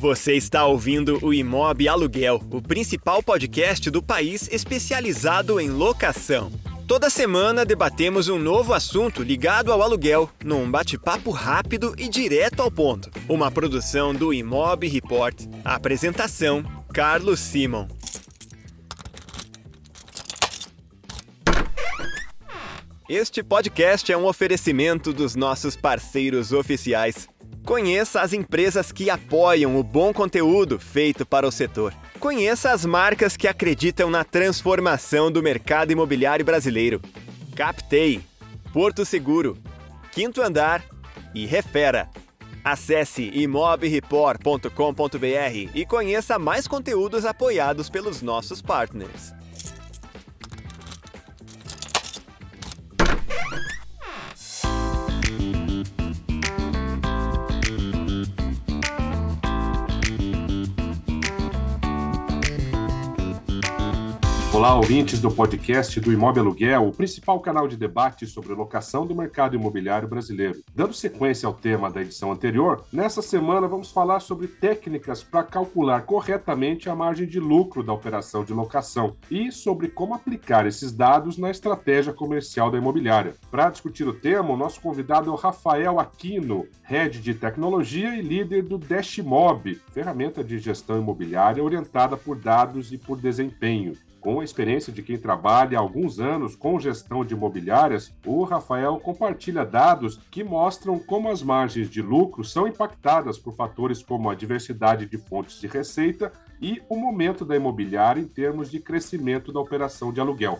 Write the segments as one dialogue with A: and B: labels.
A: Você está ouvindo o Imob Aluguel, o principal podcast do país especializado em locação. Toda semana debatemos um novo assunto ligado ao aluguel, num bate-papo rápido e direto ao ponto. Uma produção do Imob Report. Apresentação: Carlos Simon. Este podcast é um oferecimento dos nossos parceiros oficiais. Conheça as empresas que apoiam o bom conteúdo feito para o setor. Conheça as marcas que acreditam na transformação do mercado imobiliário brasileiro. Captei, Porto Seguro, Quinto Andar e Refera. Acesse imobreport.com.br e conheça mais conteúdos apoiados pelos nossos partners.
B: Olá, ouvintes do podcast do Imóvel Aluguel, o principal canal de debate sobre locação do mercado imobiliário brasileiro. Dando sequência ao tema da edição anterior, nessa semana vamos falar sobre técnicas para calcular corretamente a margem de lucro da operação de locação e sobre como aplicar esses dados na estratégia comercial da imobiliária. Para discutir o tema, o nosso convidado é o Rafael Aquino, head de tecnologia e líder do Dashmob, ferramenta de gestão imobiliária orientada por dados e por desempenho. Com a experiência de quem trabalha há alguns anos com gestão de imobiliárias, o Rafael compartilha dados que mostram como as margens de lucro são impactadas por fatores como a diversidade de fontes de receita e o momento da imobiliária em termos de crescimento da operação de aluguel.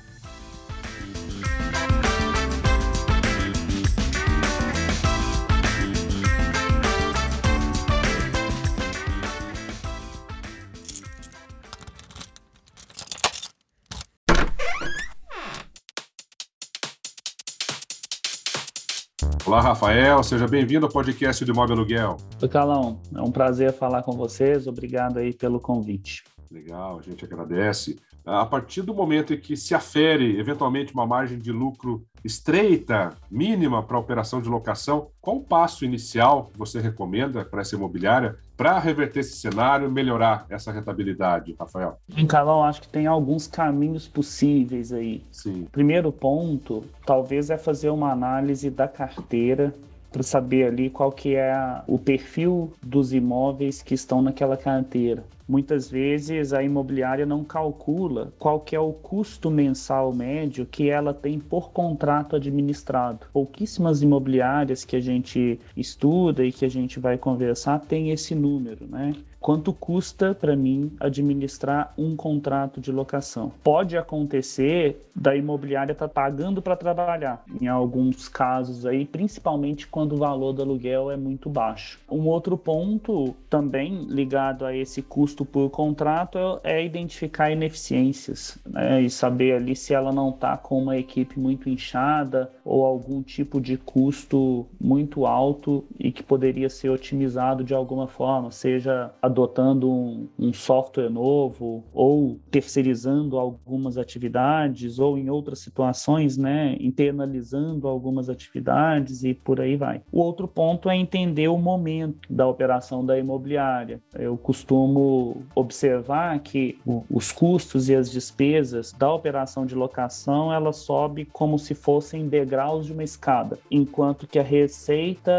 B: Olá, Rafael, seja bem-vindo ao podcast do Imóvel Aluguel.
C: Oi, Calão, é um prazer falar com vocês, obrigado aí pelo convite.
B: Legal, a gente agradece. A partir do momento em que se afere eventualmente uma margem de lucro estreita, mínima para operação de locação, qual o passo inicial que você recomenda para essa imobiliária para reverter esse cenário, melhorar essa rentabilidade, Rafael?
C: Em Calão, acho que tem alguns caminhos possíveis aí.
B: Sim.
C: Primeiro ponto, talvez é fazer uma análise da carteira para saber ali qual que é o perfil dos imóveis que estão naquela carteira. Muitas vezes a imobiliária não calcula qual que é o custo mensal médio que ela tem por contrato administrado. Pouquíssimas imobiliárias que a gente estuda e que a gente vai conversar tem esse número, né? Quanto custa para mim administrar um contrato de locação. Pode acontecer da imobiliária estar tá pagando para trabalhar, em alguns casos aí, principalmente quando o valor do aluguel é muito baixo. Um outro ponto também ligado a esse custo por contrato é identificar ineficiências né, e saber ali se ela não está com uma equipe muito inchada ou algum tipo de custo muito alto e que poderia ser otimizado de alguma forma, seja a adotando um, um, software novo ou terceirizando algumas atividades ou em outras situações, né, internalizando algumas atividades e por aí vai. O outro ponto é entender o momento da operação da imobiliária. Eu costumo observar que os custos e as despesas da operação de locação ela sobe como se fossem degraus de uma escada, enquanto que a receita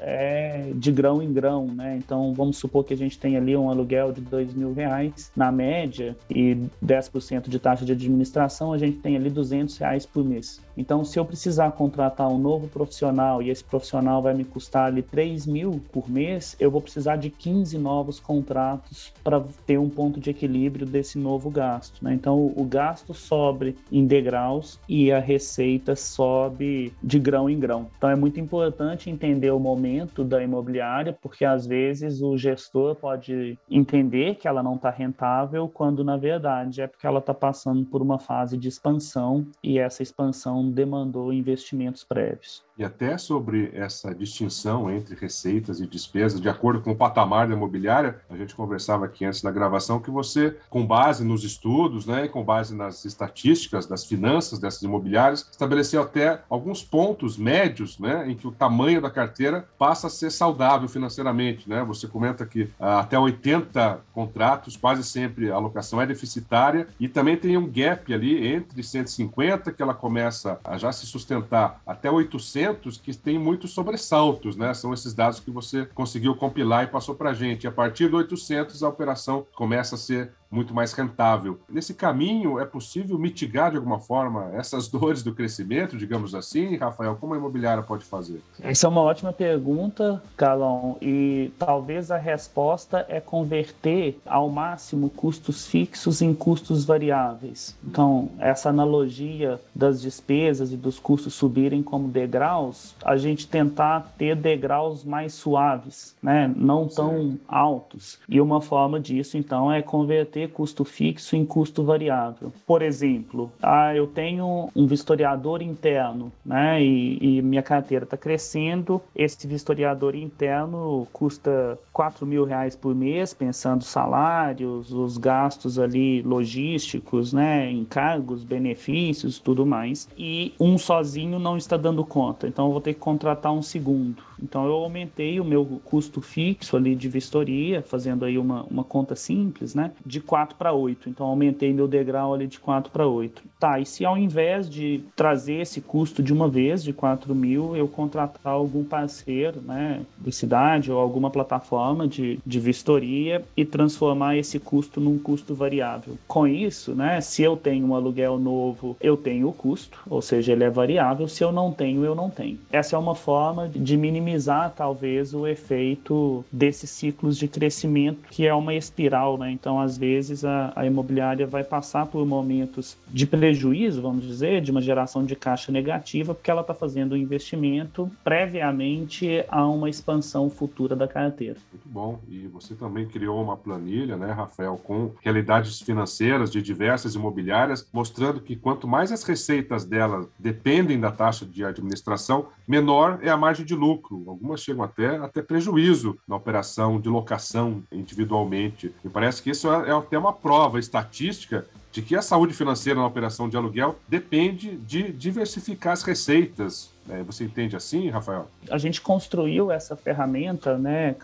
C: é de grão em grão, né? Então vamos supor que a gente tem ali um aluguel de dois mil reais na média e 10% de taxa de administração, a gente tem ali 200 reais por mês. Então, se eu precisar contratar um novo profissional e esse profissional vai me custar ali 3 mil por mês, eu vou precisar de 15 novos contratos para ter um ponto de equilíbrio desse novo gasto. Né? Então, o gasto sobe em degraus e a receita sobe de grão em grão. Então, é muito importante entender o momento da imobiliária, porque às vezes o gestor pode entender que ela não está rentável, quando na verdade é porque ela está passando por uma fase de expansão e essa expansão demandou investimentos prévios.
B: E até sobre essa distinção entre receitas e despesas, de acordo com o patamar da imobiliária, a gente conversava aqui antes da gravação que você, com base nos estudos, né, e com base nas estatísticas das finanças dessas imobiliárias, estabeleceu até alguns pontos médios, né, em que o tamanho da carteira passa a ser saudável financeiramente, né? Você comenta que ah, até 80 contratos, quase sempre a alocação é deficitária e também tem um gap ali entre 150 que ela começa a já se sustentar até 800 que têm muitos sobressaltos, né? São esses dados que você conseguiu compilar e passou para a gente. A partir do 800, a operação começa a ser muito mais rentável. Nesse caminho, é possível mitigar de alguma forma essas dores do crescimento, digamos assim, Rafael? Como a imobiliária pode fazer?
C: Essa é uma ótima pergunta, Calão, e talvez a resposta é converter ao máximo custos fixos em custos variáveis. Então, essa analogia das despesas e dos custos subirem como degraus, a gente tentar ter degraus mais suaves, né? não tão certo. altos. E uma forma disso, então, é converter converter custo fixo em custo variável. Por exemplo, ah, eu tenho um vistoriador interno, né, e, e minha carteira está crescendo, esse vistoriador interno custa 4 mil reais por mês, pensando salários, os gastos ali logísticos, né, encargos, benefícios, tudo mais, e um sozinho não está dando conta, então eu vou ter que contratar um segundo. Então eu aumentei o meu custo fixo ali de vistoria, fazendo aí uma, uma conta simples, né? De 4 para 8. Então aumentei meu degrau ali de 4 para 8. Tá, e se ao invés de trazer esse custo de uma vez, de 4 mil, eu contratar algum parceiro, né? De cidade ou alguma plataforma de, de vistoria e transformar esse custo num custo variável. Com isso, né? Se eu tenho um aluguel novo, eu tenho o custo, ou seja, ele é variável. Se eu não tenho, eu não tenho. Essa é uma forma de minimizar minimizar talvez o efeito desses ciclos de crescimento que é uma espiral, né? Então, às vezes a, a imobiliária vai passar por momentos de prejuízo, vamos dizer, de uma geração de caixa negativa, porque ela está fazendo um investimento previamente a uma expansão futura da carteira.
B: Muito bom. E você também criou uma planilha, né, Rafael, com realidades financeiras de diversas imobiliárias, mostrando que quanto mais as receitas delas dependem da taxa de administração, menor é a margem de lucro algumas chegam até, até prejuízo na operação de locação individualmente. Me parece que isso é, é até uma prova estatística de que a saúde financeira na operação de aluguel depende de diversificar as receitas, você entende assim, Rafael?
C: A gente construiu essa ferramenta, né,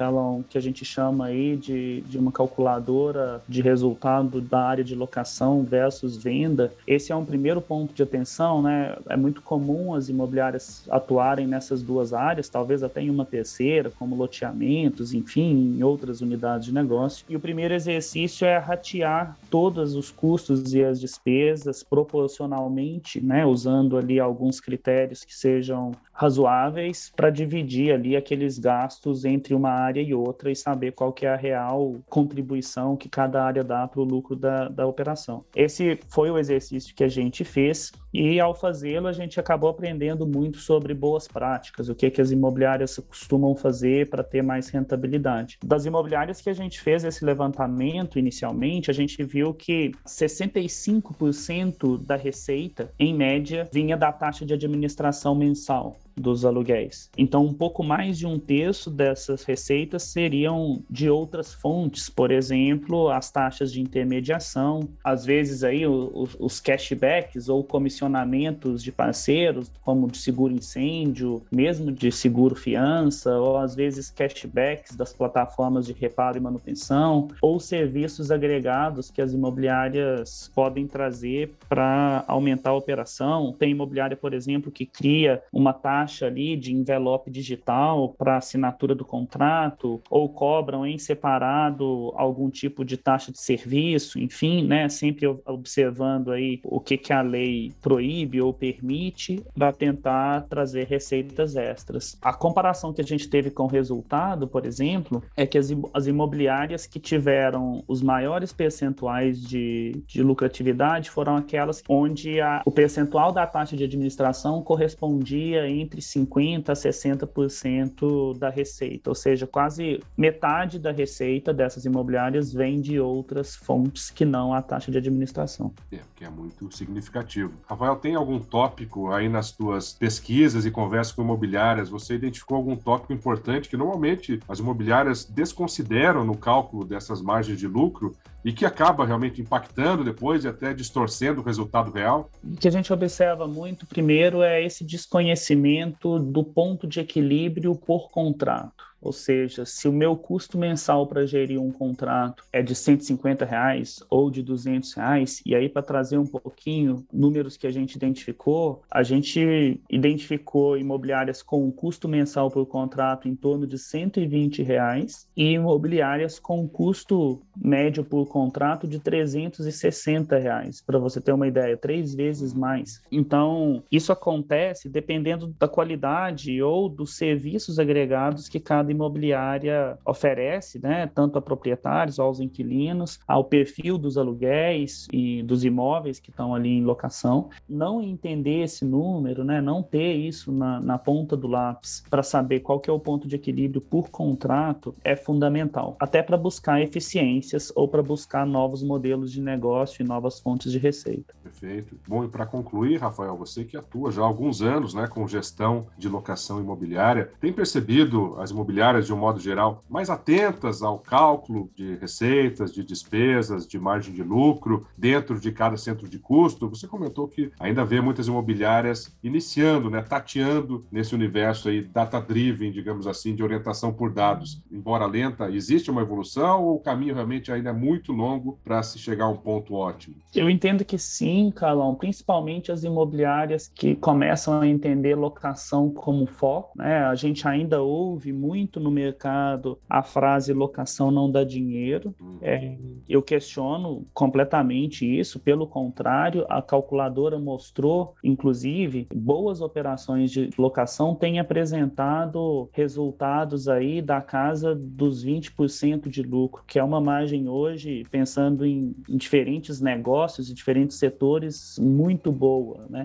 C: que a gente chama aí de, de uma calculadora de resultado da área de locação versus venda. Esse é um primeiro ponto de atenção, né? É muito comum as imobiliárias atuarem nessas duas áreas, talvez até em uma terceira, como loteamentos, enfim, em outras unidades de negócio. E o primeiro exercício é ratear todos os custos e as despesas proporcionalmente, né, usando ali alguns critérios que sejam sejam razoáveis para dividir ali aqueles gastos entre uma área e outra e saber qual que é a real contribuição que cada área dá para o lucro da, da operação. Esse foi o exercício que a gente fez e ao fazê-lo a gente acabou aprendendo muito sobre boas práticas, o que, que as imobiliárias costumam fazer para ter mais rentabilidade. Das imobiliárias que a gente fez esse levantamento inicialmente, a gente viu que 65% da receita, em média, vinha da taxa de administração mensal dos aluguéis. Então, um pouco mais de um terço dessas receitas seriam de outras fontes, por exemplo, as taxas de intermediação, às vezes aí os, os cashbacks ou comissionamentos de parceiros, como de seguro incêndio, mesmo de seguro fiança, ou às vezes cashbacks das plataformas de reparo e manutenção, ou serviços agregados que as imobiliárias podem trazer para aumentar a operação. Tem imobiliária, por exemplo, que cria uma taxa taxa ali de envelope digital para assinatura do contrato, ou cobram em separado algum tipo de taxa de serviço, enfim, né, sempre observando aí o que, que a lei proíbe ou permite para tentar trazer receitas extras. A comparação que a gente teve com o resultado, por exemplo, é que as, as imobiliárias que tiveram os maiores percentuais de, de lucratividade foram aquelas onde a, o percentual da taxa de administração correspondia entre entre 50% a 60% da receita, ou seja, quase metade da receita dessas imobiliárias vem de outras fontes que não a taxa de administração.
B: É, que é muito significativo. Rafael, tem algum tópico aí nas tuas pesquisas e conversas com imobiliárias? Você identificou algum tópico importante que normalmente as imobiliárias desconsideram no cálculo dessas margens de lucro e que acaba realmente impactando depois e até distorcendo o resultado real?
C: O que a gente observa muito, primeiro, é esse desconhecimento do ponto de equilíbrio por contrato. Ou seja, se o meu custo mensal para gerir um contrato é de 150 reais ou de 200 reais, e aí para trazer um pouquinho números que a gente identificou, a gente identificou imobiliárias com um custo mensal por contrato em torno de 120 reais e imobiliárias com um custo médio por contrato de 360 reais, para você ter uma ideia, três vezes mais. Então, isso acontece dependendo da qualidade ou dos serviços agregados que cada imobiliária oferece, né, tanto a proprietários, aos inquilinos, ao perfil dos aluguéis e dos imóveis que estão ali em locação. Não entender esse número, né, não ter isso na, na ponta do lápis para saber qual que é o ponto de equilíbrio por contrato é fundamental, até para buscar eficiências ou para buscar novos modelos de negócio e novas fontes de receita.
B: Perfeito. Bom, e para concluir, Rafael, você que atua já há alguns anos né, com gestão de locação imobiliária, tem percebido as imobiliárias imobiliárias, de um modo geral, mais atentas ao cálculo de receitas, de despesas, de margem de lucro dentro de cada centro de custo. Você comentou que ainda vê muitas imobiliárias iniciando, né, tateando nesse universo aí data-driven, digamos assim, de orientação por dados. Embora lenta, existe uma evolução ou o caminho realmente ainda é muito longo para se chegar a um ponto ótimo?
C: Eu entendo que sim, Carlão, principalmente as imobiliárias que começam a entender locação como foco. Né? A gente ainda ouve muito muito no mercado a frase locação não dá dinheiro. Uhum. É, eu questiono completamente isso. Pelo contrário, a calculadora mostrou, inclusive, boas operações de locação têm apresentado resultados aí da casa dos 20% de lucro, que é uma margem hoje, pensando em, em diferentes negócios e diferentes setores, muito boa. Né?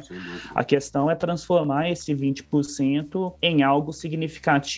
C: A questão é transformar esse 20% em algo significativo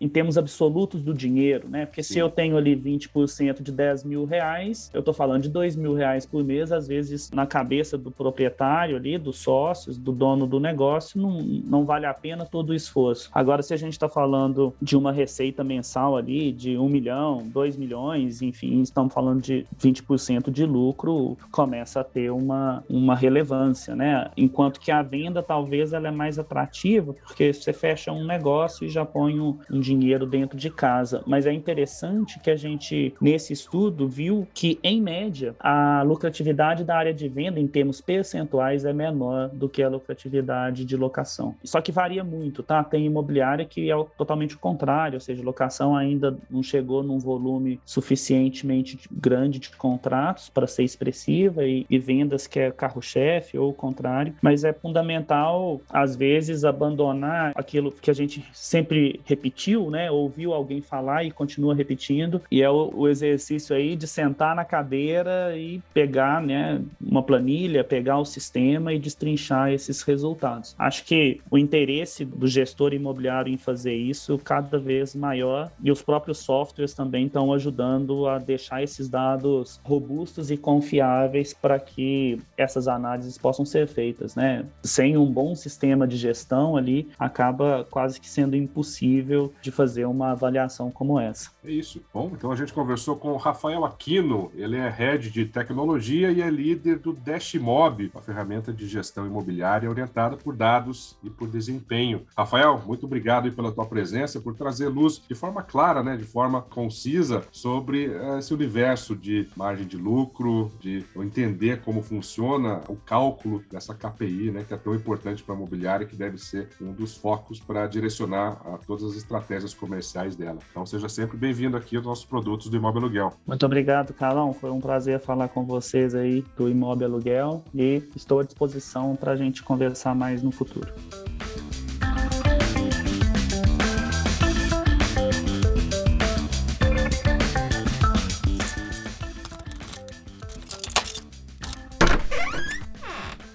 C: em termos absolutos do dinheiro, né? Porque Sim. se eu tenho ali 20% de 10 mil reais, eu estou falando de 2 mil reais por mês, às vezes na cabeça do proprietário ali, dos sócios, do dono do negócio, não, não vale a pena todo o esforço. Agora, se a gente está falando de uma receita mensal ali de 1 milhão, 2 milhões, enfim, estamos falando de 20% de lucro, começa a ter uma, uma relevância, né? Enquanto que a venda talvez ela é mais atrativa, porque você fecha um negócio e já põe um, um dinheiro dentro de casa. Mas é interessante que a gente, nesse estudo, viu que, em média, a lucratividade da área de venda, em termos percentuais, é menor do que a lucratividade de locação. Só que varia muito, tá? Tem imobiliária que é totalmente o contrário, ou seja, locação ainda não chegou num volume suficientemente grande de contratos para ser expressiva e, e vendas que é carro-chefe ou o contrário. Mas é fundamental, às vezes, abandonar aquilo que a gente sempre repetiu ouviu, né? Ouviu alguém falar e continua repetindo. E é o, o, exercício aí de sentar na cadeira e pegar, né, uma planilha, pegar o sistema e destrinchar esses resultados. Acho que o interesse do gestor imobiliário em fazer isso cada vez maior e os próprios softwares também estão ajudando a deixar esses dados robustos e confiáveis para que essas análises possam ser feitas, né? Sem um bom sistema de gestão ali, acaba quase que sendo impossível de fazer uma avaliação como essa.
B: É isso. Bom, então a gente conversou com o Rafael Aquino, ele é head de tecnologia e é líder do Dashmob, uma ferramenta de gestão imobiliária orientada por dados e por desempenho. Rafael, muito obrigado pela tua presença, por trazer luz de forma clara, né, de forma concisa sobre eh, esse universo de margem de lucro, de entender como funciona o cálculo dessa KPI, né, que é tão importante para a imobiliária que deve ser um dos focos para direcionar a todas as estratégias estratégias comerciais dela. Então seja sempre bem-vindo aqui aos nossos produtos do Imóvel Aluguel.
C: Muito obrigado, Carlão. Foi um prazer falar com vocês aí do Imóvel Aluguel e estou à disposição para a gente conversar mais no futuro.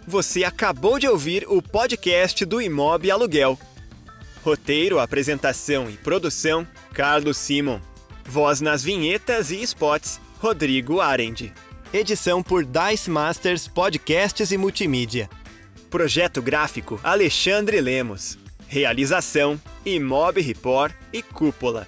A: Você acabou de ouvir o podcast do Imob Aluguel. Roteiro, apresentação e produção: Carlos Simon. Voz nas vinhetas e spots: Rodrigo Arendi. Edição por Dice Masters Podcasts e Multimídia. Projeto gráfico: Alexandre Lemos. Realização: Imob Report e Cúpula.